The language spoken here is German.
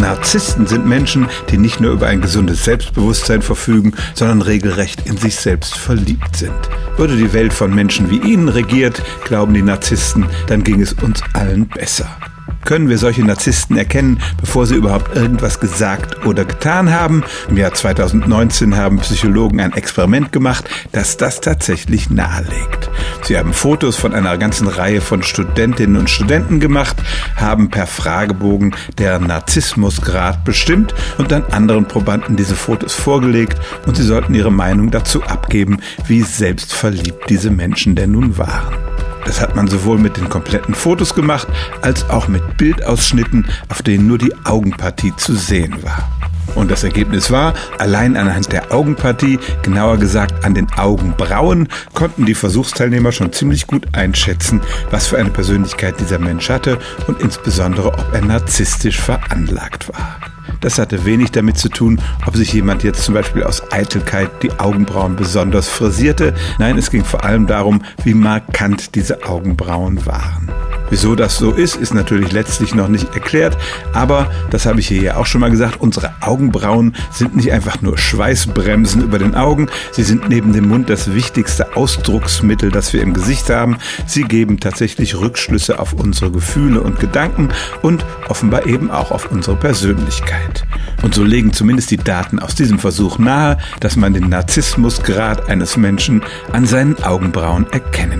Narzissten sind Menschen, die nicht nur über ein gesundes Selbstbewusstsein verfügen, sondern regelrecht in sich selbst verliebt sind. Würde die Welt von Menschen wie ihnen regiert, glauben die Narzissten, dann ging es uns allen besser. Können wir solche Narzissten erkennen, bevor sie überhaupt irgendwas gesagt oder getan haben? Im Jahr 2019 haben Psychologen ein Experiment gemacht, das das tatsächlich nahelegt. Sie haben Fotos von einer ganzen Reihe von Studentinnen und Studenten gemacht, haben per Fragebogen deren Narzissmusgrad bestimmt und dann anderen Probanden diese Fotos vorgelegt und sie sollten ihre Meinung dazu abgeben, wie selbstverliebt diese Menschen denn nun waren. Das hat man sowohl mit den kompletten Fotos gemacht, als auch mit Bildausschnitten, auf denen nur die Augenpartie zu sehen war. Und das Ergebnis war, allein anhand der Augenpartie, genauer gesagt an den Augenbrauen, konnten die Versuchsteilnehmer schon ziemlich gut einschätzen, was für eine Persönlichkeit dieser Mensch hatte und insbesondere, ob er narzisstisch veranlagt war. Das hatte wenig damit zu tun, ob sich jemand jetzt zum Beispiel aus Eitelkeit die Augenbrauen besonders frisierte. Nein, es ging vor allem darum, wie markant diese Augenbrauen waren. Wieso das so ist, ist natürlich letztlich noch nicht erklärt, aber das habe ich hier ja auch schon mal gesagt, unsere Augenbrauen sind nicht einfach nur Schweißbremsen über den Augen, sie sind neben dem Mund das wichtigste Ausdrucksmittel, das wir im Gesicht haben. Sie geben tatsächlich Rückschlüsse auf unsere Gefühle und Gedanken und offenbar eben auch auf unsere Persönlichkeit. Und so legen zumindest die Daten aus diesem Versuch nahe, dass man den Narzissmusgrad eines Menschen an seinen Augenbrauen erkennen.